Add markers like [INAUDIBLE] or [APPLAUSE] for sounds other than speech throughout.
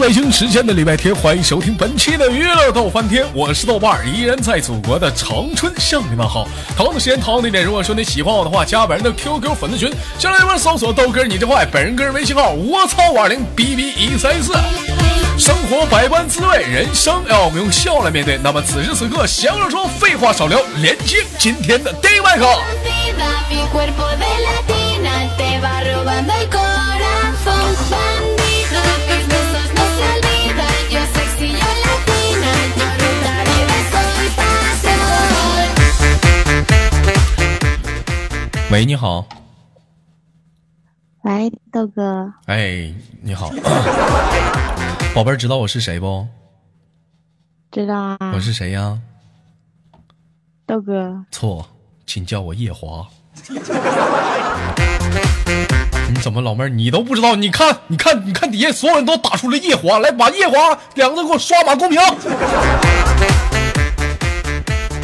北京时间的礼拜天，欢迎收听本期的娱乐逗翻天，我是豆瓣儿，依然在祖国的长春向你们好。同样的时间，同样的点，如果说你喜欢我的话，加本人的 QQ 粉丝群，先来一边搜索豆哥你这坏，本人个人微信号我操五二零 B B 一三四。生活百般滋味，人生要我们用笑来面对。那么此时此刻，闲话说，废话少聊，连接今天的第一麦克。喂，你好。喂，豆哥，哎，你好，[LAUGHS] 宝贝儿，知道我是谁不？知道啊？我是谁呀？豆哥，错，请叫我夜华。[LAUGHS] 你怎么老妹儿你都不知道？你看，你看，你看底下所有人都打出了夜华，来把夜华两个字给我刷满公屏。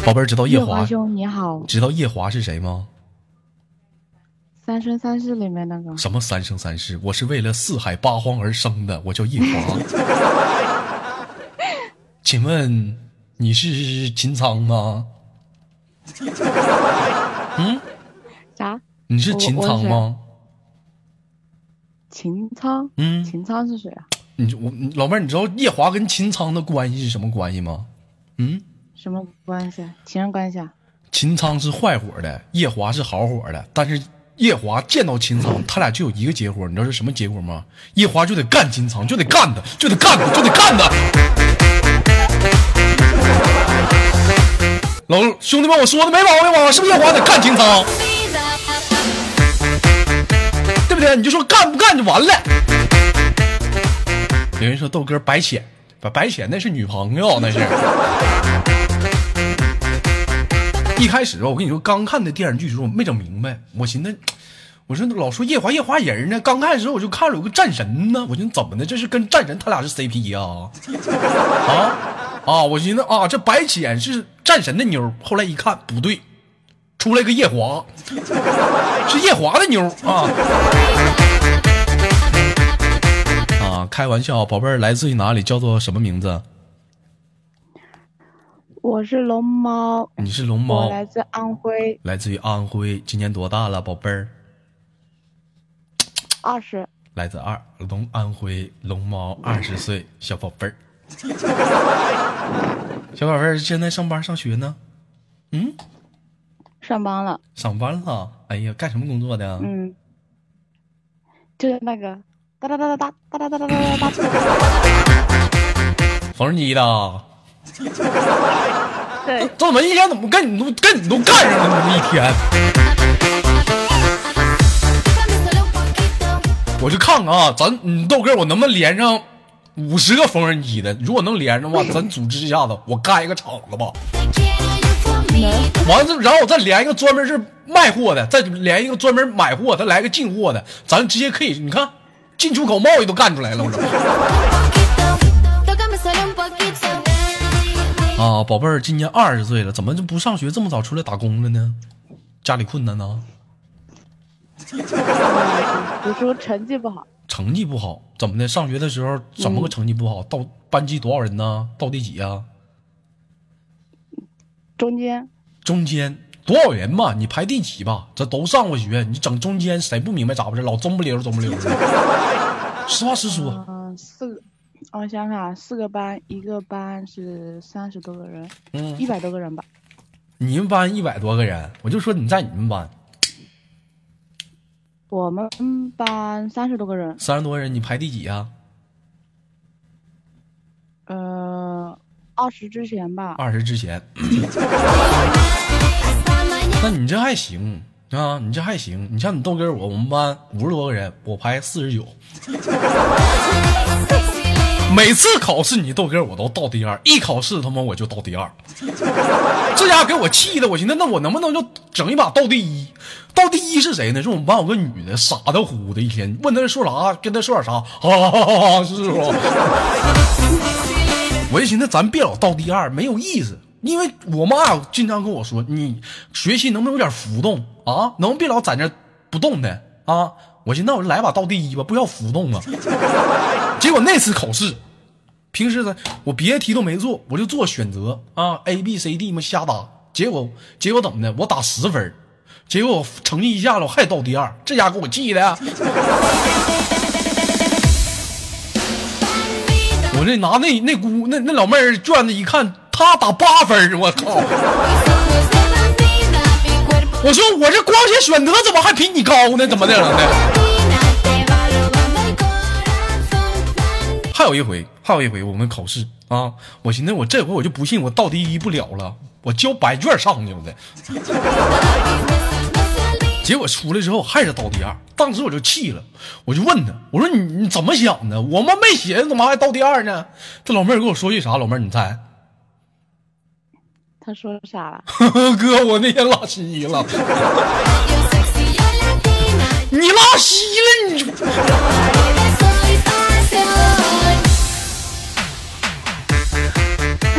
宝贝儿，知道夜华？兄你好，知道夜华是谁吗？《三生三世》里面那个什么三生三世？我是为了四海八荒而生的，我叫夜华。[LAUGHS] 请问你是秦苍吗？[LAUGHS] 嗯，啥？你是秦苍吗？秦苍？嗯，秦苍是谁啊？你我老妹儿，你知道夜华跟秦苍的关系是什么关系吗？嗯，什么关系啊？情人关系啊？秦苍是坏火的，夜华是好火的，但是夜华见到秦苍，他俩就有一个结果，你知道是什么结果吗？夜华就得干秦苍，就得干他，就得干他，就得干他。老兄弟们，我说的没毛病吧？是不是夜华得干秦苍？对不对？你就说干不干就完了。有人说豆哥白浅，把白浅那是女朋友，那是。一开始吧，我跟你说，刚看的电视剧的时候，没整明白。我寻思，我说老说夜华夜华人呢，刚开始我就看着有个战神呢，我寻思怎么的，这是跟战神他俩是 CP 呀、[LAUGHS] 啊？啊我寻思啊，这白浅是战神的妞，后来一看不对，出来个夜华，是夜华的妞啊。啊，开玩笑，宝贝儿来自于哪里？叫做什么名字？我是龙猫，你是龙猫，我来自安徽，来自于安徽，今年多大了，宝贝儿？二十。来自二龙安徽龙猫，二十岁小宝贝儿。[LAUGHS] 小宝贝儿现在上班上学呢？嗯，上班了，上班了。哎呀，干什么工作的？嗯，就是那个哒哒哒哒哒哒哒哒哒哒哒哒。缝纫机的。[LAUGHS] 对，这怎么一天怎么跟你都跟你都干上了？这么一天，我就看看啊，咱你豆哥，我能不能连上五十个缝纫机的？如果能连上的话，咱组织一下子，[LAUGHS] 我盖一个厂子吧。完了，然后我再连一个专门是卖货的，再连一个专门买货，再来个进货的，咱直接可以，你看进出口贸易都干出来了，我这。[LAUGHS] 啊，宝贝儿，今年二十岁了，怎么就不上学，这么早出来打工了呢？家里困难呢？[LAUGHS] 读书成绩不好，成绩不好，怎么的？上学的时候怎么个成绩不好？到班级多少人呢？到第几呀、中间中间多少人吧？你排第几吧？这都上过学，你整中间谁不明白咋回事？老中不溜中不溜的。[LAUGHS] 实话实说，嗯、四个，我想想啊，四个班，一个班是三十多个人，嗯，一百多个人吧。你们班一百多个人，我就说你在你们班我们班三十多个人，三十多人，你排第几呀、呃，二十之前吧。二十之前，[COUGHS] 那你这还行啊，你这还行。你像你豆哥我，我们班五十多个人，我排四十九。每次考试你豆哥我都倒第二，一考试他妈我就倒第二，这家伙给我气的，我寻思那我能不能就整一把倒第一？到第一是谁呢？是我们班有个女的，傻的乎的，一天问她说啥，跟她说点啥，哈哈哈哈，是不。[LAUGHS] 我就寻思咱别老到第二，没有意思。因为我妈经常跟我说，你学习能不能有点浮动啊？能不能别老在那不动的啊？我寻思那我就来把倒第一吧，不要浮动啊。[LAUGHS] 结果那次考试平时呢，我别的题都没做，我就做选择啊，A B C D 嘛瞎答，结果结果怎么的？我打十分儿，结果我成绩一下子我还倒第二，这家给我气的。我这拿那那姑那那老妹儿卷子一看，她打八分我靠！我说我这光写选择怎么还比你高呢？怎么的了呢？还有一回，还有一回，我们考试啊，我寻思我这回我就不信我倒第一不了了，我交白卷上去的，结果出来之后还是倒第二，当时我就气了，我就问他，我说你你怎么想的？我们没写，怎么还倒第二呢？这老妹儿跟我说句啥？老妹儿你猜？他说啥了？[LAUGHS] 哥，我那天拉稀了，[LAUGHS] 你拉稀了你。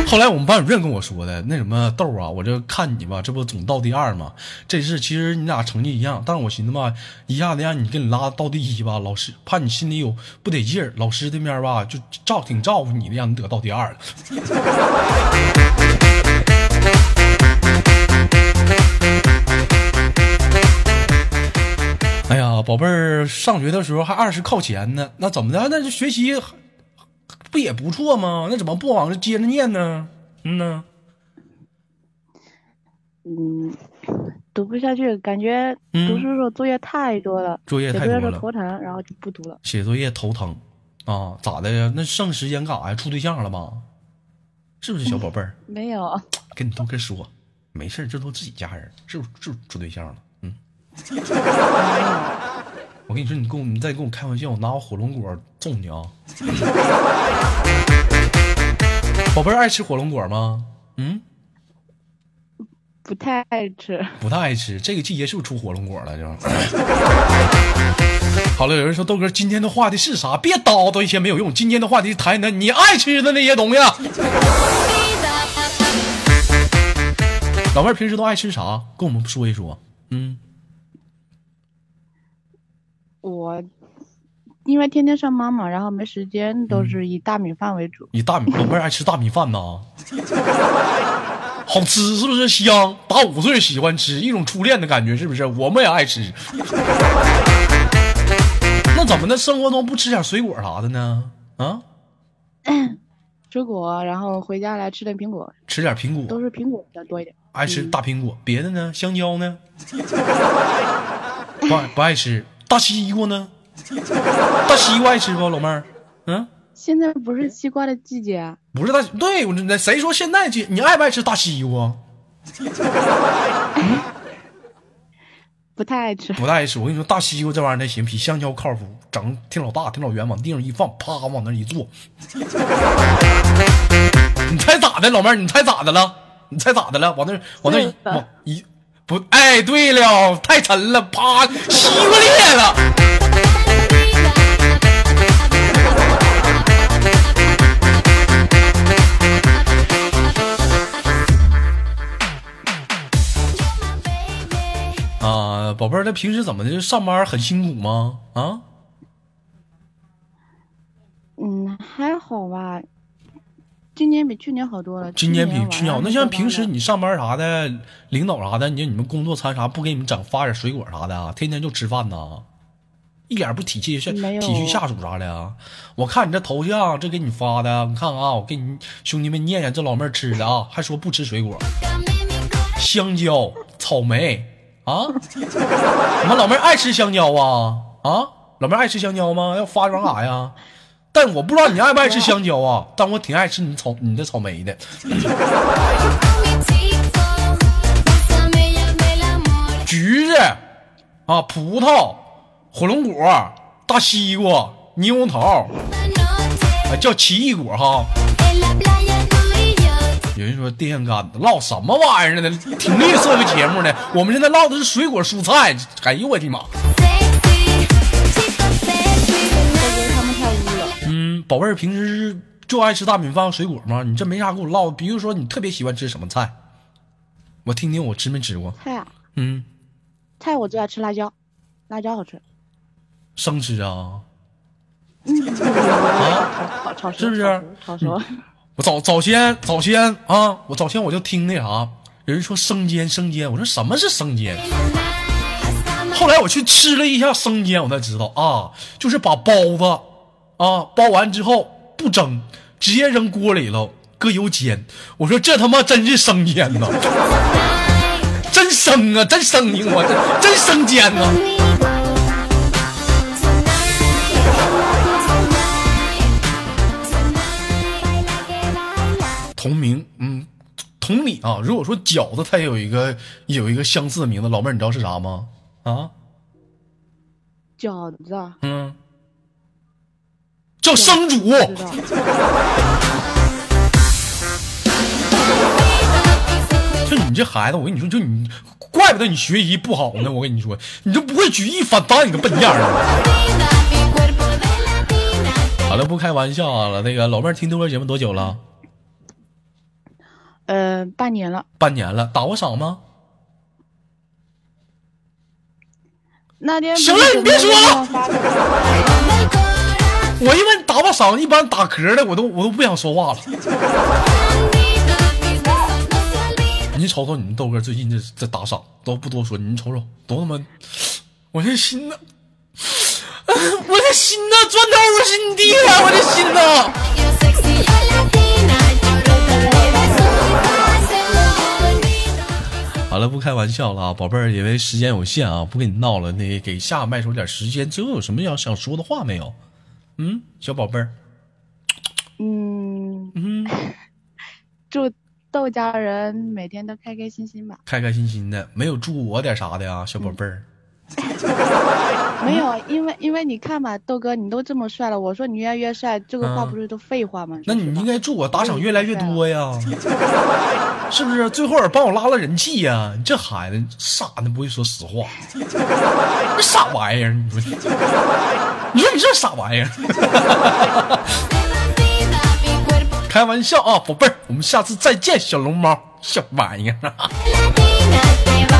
后来我们班主任跟我说的，那什么豆啊，我这看你吧，这不总倒第二吗？这次其实你俩成绩一样，但是我寻思吧，一下子让你给你拉到第一吧，老师怕你心里有不得劲儿，老师这边吧就照挺照顾你的，让你得到第二了。[LAUGHS] 哎呀，宝贝儿，上学的时候还二十靠前呢，那怎么的？那这学习不也不错吗？那怎么不往这接着念呢？嗯呢？嗯，读不下去，感觉嗯读书的时候作业太多了，作业写作业太多了头疼，然后就不读了。写作业头疼啊？咋的呀？那剩时间干啥呀？处对象了吗？是不是小宝贝儿？没有，跟你都跟说，没事儿这都自己家人，是不是就是处对象了？嗯。[LAUGHS] 我跟你说，你跟我你再跟我开玩笑，我拿我火龙果揍你啊！[LAUGHS] 宝贝儿爱吃火龙果吗？嗯，不太爱吃。不太爱吃。这个季节是不是出火龙果了？就。[LAUGHS] 好了，有人说豆哥今天的话题是啥？别叨叨一些没有用。今天的话题是谈谈你爱吃的那些东西。啊 [LAUGHS] 老妹儿平时都爱吃啥？跟我们说一说。嗯，我因为天天上班嘛，然后没时间，都是以大米饭为主。以大米老妹儿爱吃大米饭呐？好吃是不是香？打五岁喜欢吃，一种初恋的感觉是不是？我们也爱吃。那怎么的？生活中不吃点水果啥的呢？啊，[COUGHS] 水果，然后回家来吃点苹果，吃点苹果都，是苹果比较多一点。爱吃大苹果。别的呢？香蕉呢？[LAUGHS] 不爱不爱吃。大西瓜呢？大西瓜爱吃不，老妹儿？嗯，现在不是西瓜的季节啊，不是大，对我那谁说现在季你爱不爱吃大西瓜？不太爱吃。不太爱吃。我跟你说，大西瓜这玩意儿还行，比香蕉靠谱，整挺老大，挺老圆，往地上一放，啪往那一坐。你猜咋的，老妹儿？你猜咋的了？你猜咋的了？往那往那一不，哎，对了，太沉了，啪，西瓜裂了。啊，宝贝儿，那平时怎么的？上班很辛苦吗？啊？嗯，还好吧。今年比去年好多了。今年比去年好。那像平时你上班啥的，领导啥的，你你们工作餐啥不给你们整发点水果啥的啊？天天就吃饭呐，一点不体恤下体恤下属啥的啊？我看你这头像，这给你发的，你看啊，我给你兄弟们念念这老妹儿吃的啊，还说不吃水果，香蕉、草莓啊？你们老妹儿爱吃香蕉啊？啊？老妹儿爱吃香蕉吗？要发干啥呀？但我不知道你爱不爱吃香蕉啊，但我挺爱吃你草你的草莓的。[LAUGHS] 橘子啊，葡萄、火龙果、大西瓜、猕猴桃，啊，叫奇异果哈。有人说电线杆子唠什么玩意儿呢？挺绿色个节目呢。我们现在唠的是水果蔬菜。哎呦我的妈！宝贝儿平时就爱吃大米饭、水果吗？你这没啥跟我唠。比如说你特别喜欢吃什么菜？我听听我吃没吃过。菜啊，嗯，菜我最爱吃辣椒，辣椒好吃。生吃啊。[LAUGHS] 嗯，啊，炒炒是不是炒熟？炒熟我早早先早先啊，我早先我就听那啥，人说生煎生煎，我说什么是生煎？后来我去吃了一下生煎，我才知道啊，就是把包子啊包完之后不蒸，直接扔锅里头搁油煎。我说这他妈真是生煎呐，真生啊，真生你，我这真生煎呐。同名，嗯，同理啊。如果说饺子，它也有一个有一个相似的名字，老妹儿，你知道是啥吗？啊，饺子啊嗯，叫生主。就你这孩子，我跟你说，就你，怪不得你学习不好呢。我跟你说，你就不会举一反三，你个笨样儿。好了，不开玩笑啊了。那个老妹儿听豆哥节目多久了？呃，半年了。半年了，打过赏吗？那天行了你别说了我一般打过赏，一般打嗝的我都我都不想说话了。[LAUGHS] 你瞅瞅你们豆哥最近这这打赏都不多说，你瞅瞅多他妈，我这心呐，[LAUGHS] 我这心呐钻头我心地了，我这心呐。[LAUGHS] 好了，不开玩笑了啊，宝贝儿，因为时间有限啊，不跟你闹了。那给下麦手点时间，最后有什么要想说的话没有？嗯，小宝贝儿，嗯，嗯，[LAUGHS] 祝豆家人每天都开开心心吧。开开心心的，没有祝我点啥的呀，小宝贝儿。[LAUGHS] 没有，因为因为你看吧，豆哥你都这么帅了，我说你越来越帅，这个话嗯不是都废话吗？那你应该祝我打赏越来越多呀，[LAUGHS] 是不是？最后也帮我拉拉人气呀。你这孩子傻呢，不会说实话，这傻玩意儿，你说，你说你这傻玩意儿，开玩笑啊，宝贝儿，我们下次再见，小龙猫，小玩意儿。[LAUGHS]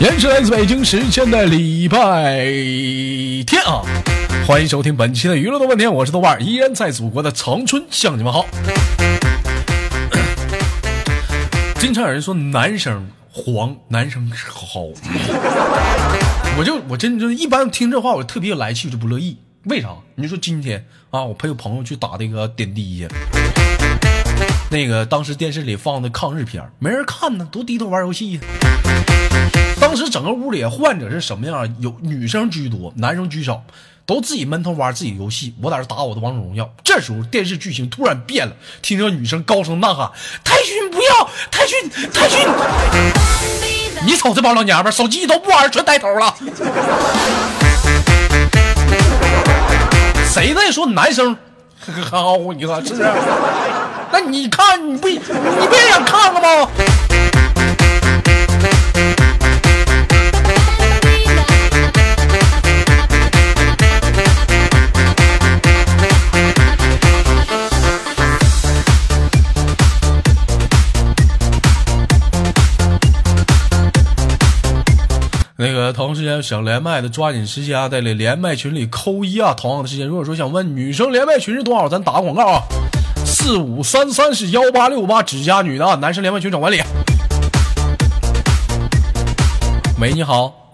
延时来自北京时间的礼拜天啊，欢迎收听本期的娱乐的问天，我是豆瓣，依然在祖国的长春向你们好。[COUGHS] 经常有人说男生黄，男生好，我就我真就一般听这话我特别来气，我就不乐意。为啥？你说今天啊，我陪我朋友去打那个点滴去，那个当时电视里放的抗日片没人看呢，都低头玩游戏呀。当时整个屋里患者是什么样？有女生居多，男生居少，都自己闷头玩自己游戏。我在这打我的王者荣耀。这时候电视剧情突然变了，听着女生高声呐喊：“太君不要！太君！太君！”你瞅这帮老娘们，手机都不玩，全抬头了。谁在说男生好？你看是不是？那你看你不你不也想看看吗？想连麦的，抓紧时间啊，在连麦群里扣一啊。同样的时间，如果说想问女生连麦群是多少，咱打个广告啊，四五三三是幺八六八，只加女的啊，男生连麦群找管理。喂，你好，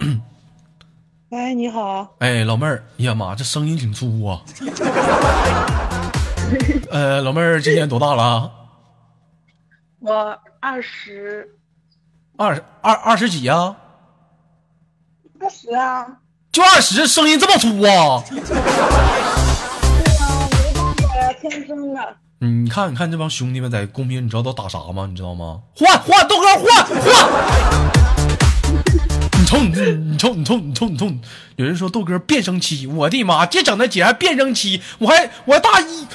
喂，你好，哎，老妹儿，哎呀妈，这声音挺粗啊。[LAUGHS] 呃，老妹儿今年多大了啊？我二十二二二十几啊？二十啊，就二十，声音这么粗啊？你看，你看这帮兄弟们在公屏，你知道都打啥吗？你知道吗？换换豆哥换换！你瞅你这，你瞅你瞅你瞅你瞅，有人说豆哥变声期，我的妈，这整的姐还变声期，我还我还大一，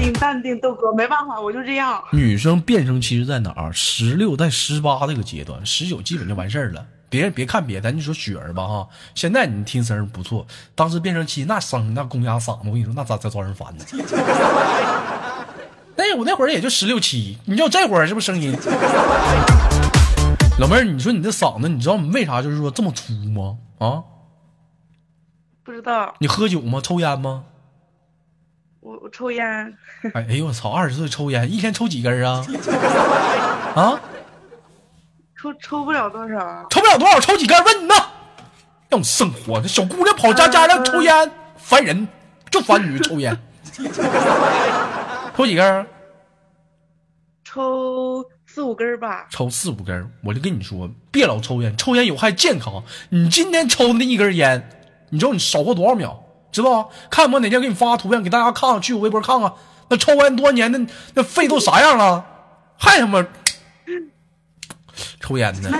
淡定淡定，豆哥，没办法，我就这样。女生变声期是在哪儿？十六在十八这个阶段，十九基本就完事儿了。别人别看别的，咱就说雪儿吧哈。现在你听声儿不错，当时变声期那声那公鸭嗓子，我跟你说那咋咋招人烦呢？[LAUGHS] 那我那会儿也就十六七，你知道这会儿是不是声音？老妹儿，你说你这嗓子，你知道你为啥就是说这么粗吗？啊，不知道，你喝酒吗？抽烟吗？我我抽烟，哎哎呦我操！二十岁抽烟，一天抽几根啊？[LAUGHS] 啊，抽抽不了多少。抽不了多少，抽几根？问你呢？让我生活，这小姑娘跑家家的抽烟，烦人，就烦女抽烟。[LAUGHS] 抽几根？抽四五根吧。抽四五根，我就跟你说，别老抽烟，抽烟有害健康。你今天抽的那一根烟，你知道你少活多少秒？知道？看我哪天给你发个图片给大家看看，去我微博看看，那抽烟多年的那肺都啥样了？还他妈抽烟呢？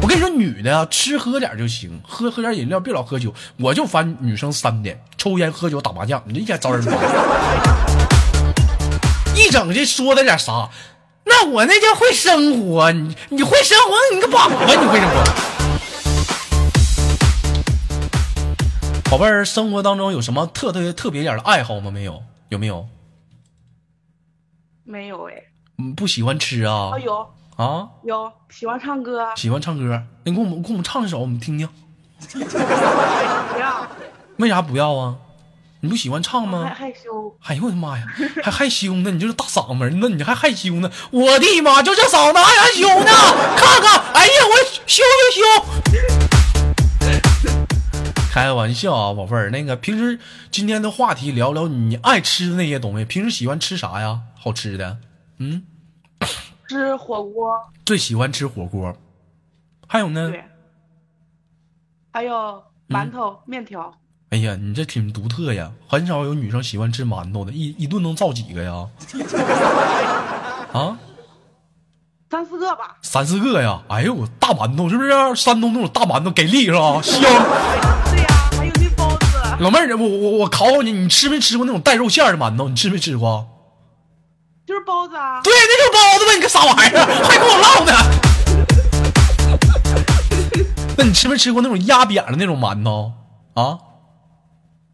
我跟你说，女的啊，吃喝点就行，喝喝点饮料，别老喝酒。我就烦女生三点：抽烟、喝酒、打麻将，你这一天招人烦。一整这说的点啥？那我那叫会生活，你你会生活，你个粑粑，你会生活。宝贝儿，生活当中有什么特特特别点的爱好吗？没有？有没有？没有哎。嗯，不喜欢吃啊哦，？有啊？有，喜欢唱歌，喜欢唱歌？那你给我们给我们唱一首，我们听听。不要，为啥不要啊？你不喜欢唱吗？害害羞。哎呦我的妈呀，还害羞呢！你就是大嗓门呢，你还害羞呢？我的妈，就这嗓子还害羞呢？看看，哎呀，我羞羞羞！开个玩笑啊，宝贝儿，那个平时今天的话题聊聊你爱吃的那些东西，平时喜欢吃啥呀？好吃的，嗯，吃火锅，最喜欢吃火锅，还有呢？对。还有馒头、面条，哎呀，你这挺独特呀，很少有女生喜欢吃馒头的，一一顿能造几个呀？[LAUGHS] 啊？三四个吧。三四个呀！哎呦，大馒头是不是？山东那种大馒头给力是吧？香。对呀、还有那包子，老妹儿，我我我考考你，你吃没吃过那种带肉馅儿的馒头？你吃没吃过？就是包子啊。对，那就是包子呗！你个啥玩意儿？还跟我唠呢？[LAUGHS] 那你吃没吃过那种压扁了那种馒头啊？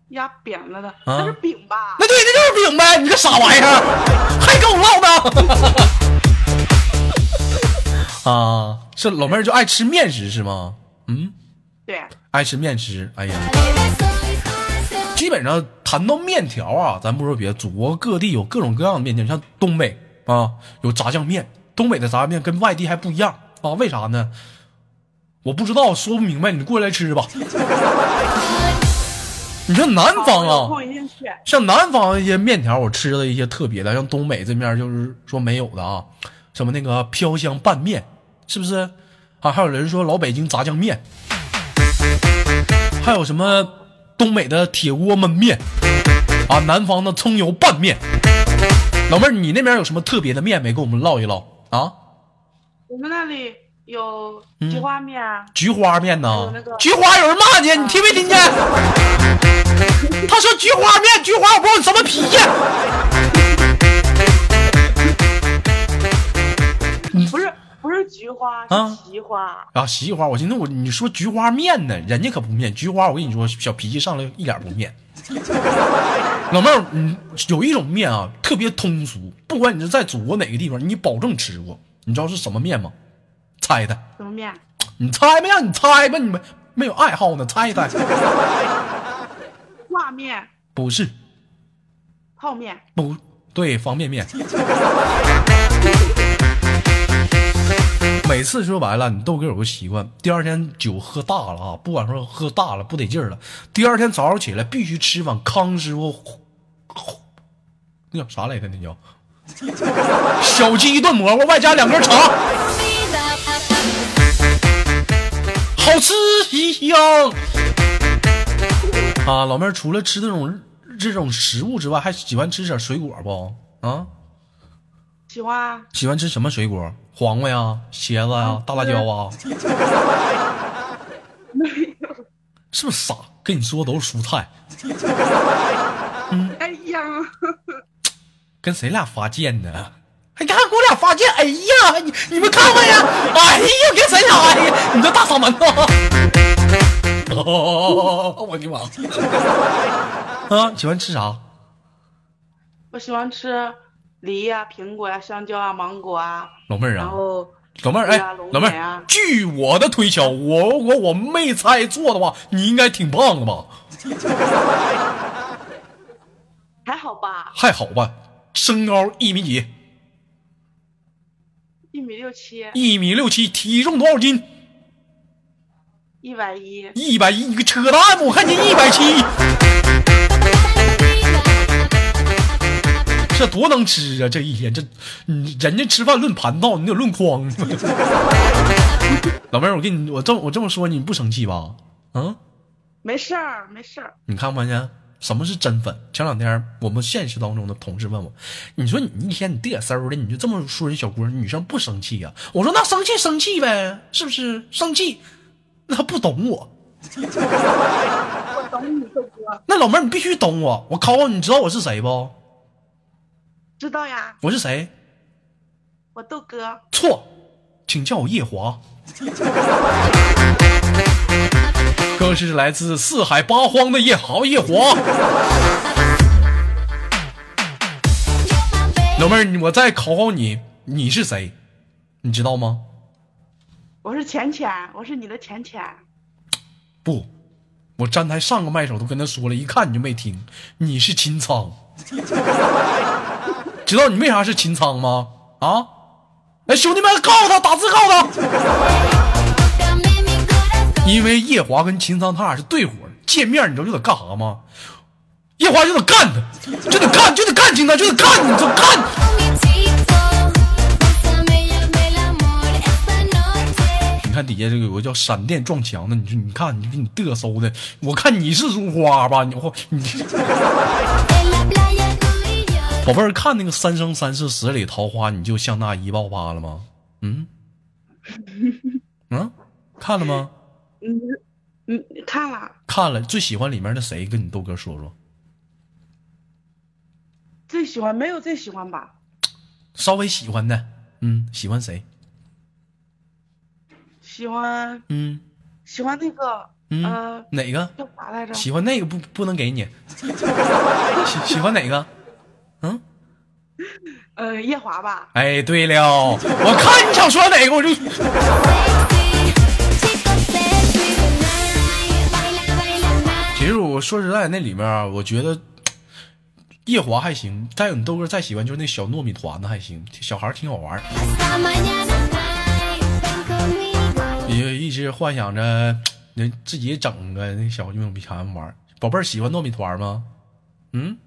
压扁了的，那是饼吧？那对，那就是饼呗！你个傻玩意儿？还跟我唠呢？啊，是老妹儿就爱吃面食是吗？嗯，对，爱吃面食。哎呀，基本上谈到面条啊，咱不说别的，祖国各地有各种各样的面条，像东北啊有炸酱面，东北的炸酱面跟外地还不一样啊，为啥呢？我不知道，说不明白，你过来吃吧。[LAUGHS] 你像南方有啊。像南方一些面条，我吃的一些特别的，像东北这面就是说没有的啊，什么那个飘香拌面，是不是？啊，还有人说老北京炸酱面，还有什么东北的铁锅焖面，啊，南方的葱油拌面。老妹儿，你那边有什么特别的面没？跟我们唠一唠啊？我们那里有菊花面啊，菊花面呢那个？菊花有人骂你，你听没听见？[LAUGHS] 他说菊花面，菊花我不知道你什么脾气。不是不是菊花，啊是奇花。啊，西花，我寻思我你说菊花面呢，人家可不面，菊花我跟你说，小脾气上来一点不面。[LAUGHS] 老妹儿，嗯，有一种面啊，特别通俗，不管你是在祖国哪个地方，你保证吃过。你知道是什么面吗？猜猜，什么面？你猜没让你猜吧，你们没有爱好呢，猜一猜。挂面、不是，泡面。不对，方便面。每次说白了，你豆哥有个习惯，第二天酒喝大了啊，不管说喝大了不得劲儿了，第二天早上起来必须吃碗康师傅，[LAUGHS] 那叫啥来着？那叫 [LAUGHS] 小鸡炖蘑菇，外加两根肠，好吃香啊！老妹儿除了吃这种这种食物之外，还喜欢吃点水果不？啊？喜欢啊喜欢吃什么水果？黄瓜呀、茄子呀、大辣椒啊？[LAUGHS] 是不是傻？跟你说都是蔬菜，哎呀，跟谁俩发贱呢？还敢给我俩发贱？哎呀，你你们看看呀，哎呀，跟谁俩？哎呀，你这大嗓门子！哦，我的妈！啊，喜欢吃啥？我喜欢吃梨呀、苹果呀、香蕉啊、芒果啊，老妹儿啊，后老妹儿，哎老妹儿据我的推敲，我如果我没猜错的话，你应该挺胖的吧？[LAUGHS] 还好吧，还好吧，身高一米几，一米六七，一米六七，体重多少斤？一百一，一百一，你个扯淡！我看你一百七，多能吃啊！这一天，这你人家吃饭论盘道，你得论筐。[LAUGHS] 老妹儿，我跟你，我这么我这么说，你不生气吧？嗯，没事儿，没事儿。你看没见？什么是真粉？前两天我们现实当中的同事问我，你说你一天你嘚瑟的，你就这么说人小姑娘女生不生气呀、我说那生气生气呗，是不是？生气，那她不懂我。[LAUGHS] 我懂你豆哥，那老妹儿，你必须懂我。我考考你，你知道我是谁不？知道呀，我是谁？我豆哥。错，请叫我夜华。[LAUGHS] 更是来自四海八荒的夜豪夜华。老妹儿，你我再考考你，你是谁？你知道吗？我是浅浅，我是你的浅浅。不，我站台上个麦手都跟他说了，一看你就没听。你是秦苍，[LAUGHS] 知道你为啥是秦苍吗？啊！哎，兄弟们，告诉他，打字告诉他，因为夜华跟秦苍他俩是对伙，见面你知道就得干啥吗？夜华就得干他，就得干，就得干秦苍，就得干你，就干。你看底下这个有个叫闪电撞墙的，你说你看你给你嘚瑟的，我看你是如花吧？你我你宝贝儿，看那个《三生三世十里桃花》，你就像那一爆发了吗？嗯，[LAUGHS] 嗯，看了吗？嗯嗯，看了，看了，最喜欢里面的谁？跟你豆哥说说，最喜欢没有最喜欢吧？稍微喜欢的，嗯，喜欢谁？喜欢嗯喜欢那个嗯，呃哪个？叫啥来着？喜欢那个不不能给你，[LAUGHS] 喜喜欢哪个？嗯，呃夜华吧。哎，对了，我看你想说哪个，我就。其实我说实在，那里面啊，我觉得夜华还行，再有你豆哥再喜欢就是那小糯米团子还行，小孩儿挺好玩儿，也一直幻想着能自己整个那小糯米团玩。宝贝儿喜欢糯米团吗？嗯，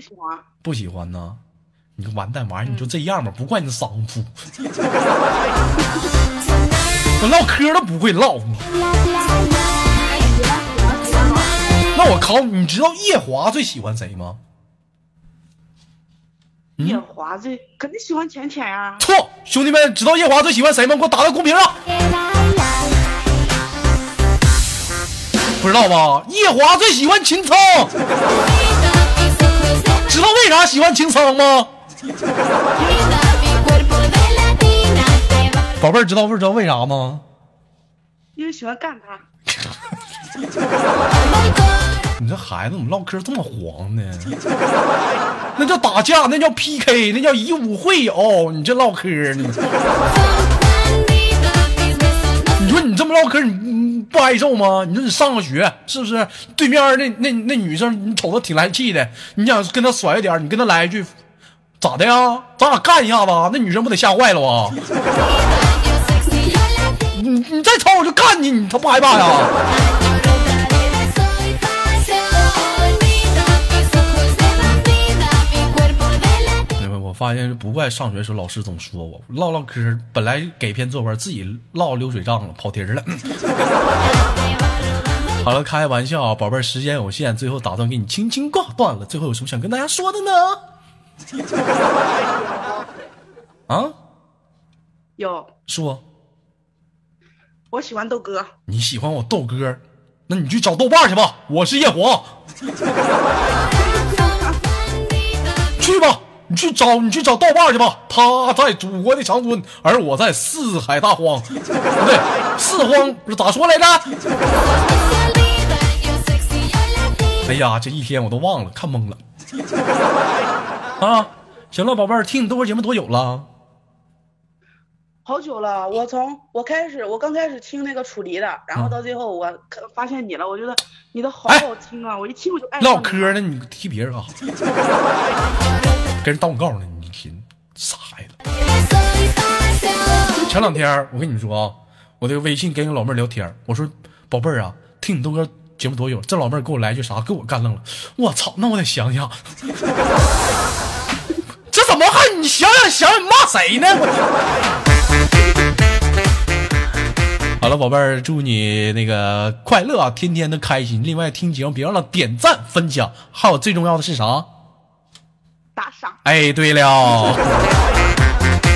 不喜欢，不喜欢呢。你个完蛋玩意儿，你就这样吧，不怪你丧夫，[LAUGHS] 我唠嗑都不会唠你。那我考你，知道夜华最喜欢谁吗？嗯夜华最肯定喜欢浅浅呀。错，兄弟们，知道夜华最喜欢谁吗？给我打到公屏上。不知道吧？夜华最喜欢秦苍，知道为啥喜欢秦桑吗？[LAUGHS] 宝贝儿，知道不知道为啥吗？因为喜欢干他。[LAUGHS] 你这孩子怎么唠嗑这么黄呢？那叫打架，那叫 PK，那叫以武会友。你这唠嗑呢？这么唠嗑，你你不挨揍吗？你说你上个学是不是？对面那那那女生，你瞅着挺来气的，你想跟她甩一点，你跟她来一句，咋的呀？咱俩干一下子，那女生不得吓坏了啊？[LAUGHS] 你你再吵我就干你，你他不害怕呀？发现不怪上学时候老师总说我唠唠嗑，本来给篇作文，自己唠流水账了，跑题儿了。[LAUGHS] 好了，开玩笑啊，宝贝儿，时间有限，最后打算给你轻轻挂断了。最后有什么想跟大家说的呢？[LAUGHS] 啊，有，说我喜欢豆哥。你喜欢我豆哥，那你去找豆瓣去吧。我是夜华，[LAUGHS] 去吧，你去找你去找道霸去吧，他在祖国的长春，而我在四海大荒，不对，四荒不是咋说来着.哎呀，这一天我都忘了，看懵了。啊，行了，宝贝儿，听你豆哥节目多久了？好久了，我从我开始，我刚开始听那个楚离的，然后嗯到最后我发现你了，我觉得你的好哎好听啊，我一听我就爱唠嗑呢，你踢别人干啥？跟人打广告呢，你一听傻孩子。前两天我跟你说啊，我这个微信跟一个老妹聊天，我说宝贝儿啊，听你豆哥节目多久？这老妹儿给我来句啥，给我干愣了。我操，那我得想想，这怎么还你想想想想你骂谁呢？好了，宝贝儿，祝你那个快乐啊，天天的开心。另外，听节目别忘了点赞、分享，还有最重要的是啥？哎，对了，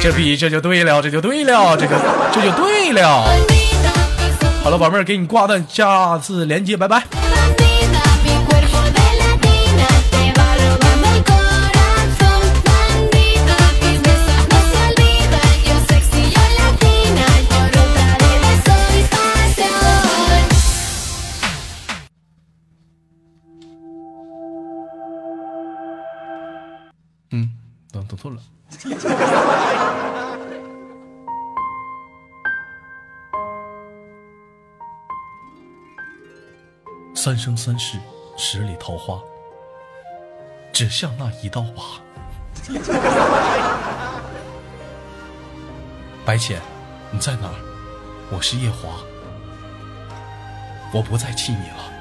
这比这就对了，这就对了，这个这就对了。好了，宝贝儿，给你挂断，下次连接，拜拜。嗯，等等错了。[LAUGHS] 三生三世十里桃花，只像那一道疤。[LAUGHS] 白浅，你在哪儿？我是夜华，我不再气你了。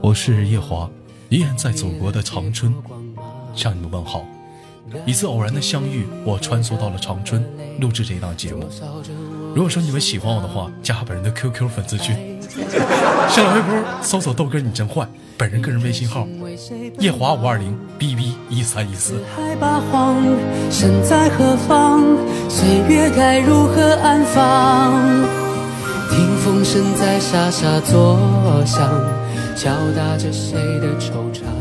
我是夜华，依然在祖国的长春向你们问好。一次偶然的相遇，我穿梭到了长春，录制这一档节目。如果说你们喜欢我的话，加本人的 QQ 粉丝群，新浪微博搜索豆哥你真坏，本人个人微信号夜华五二零 bb 一三一四。海八荒，身在何方？岁月该如何安放？听风声在沙沙作响，敲打着谁的惆怅。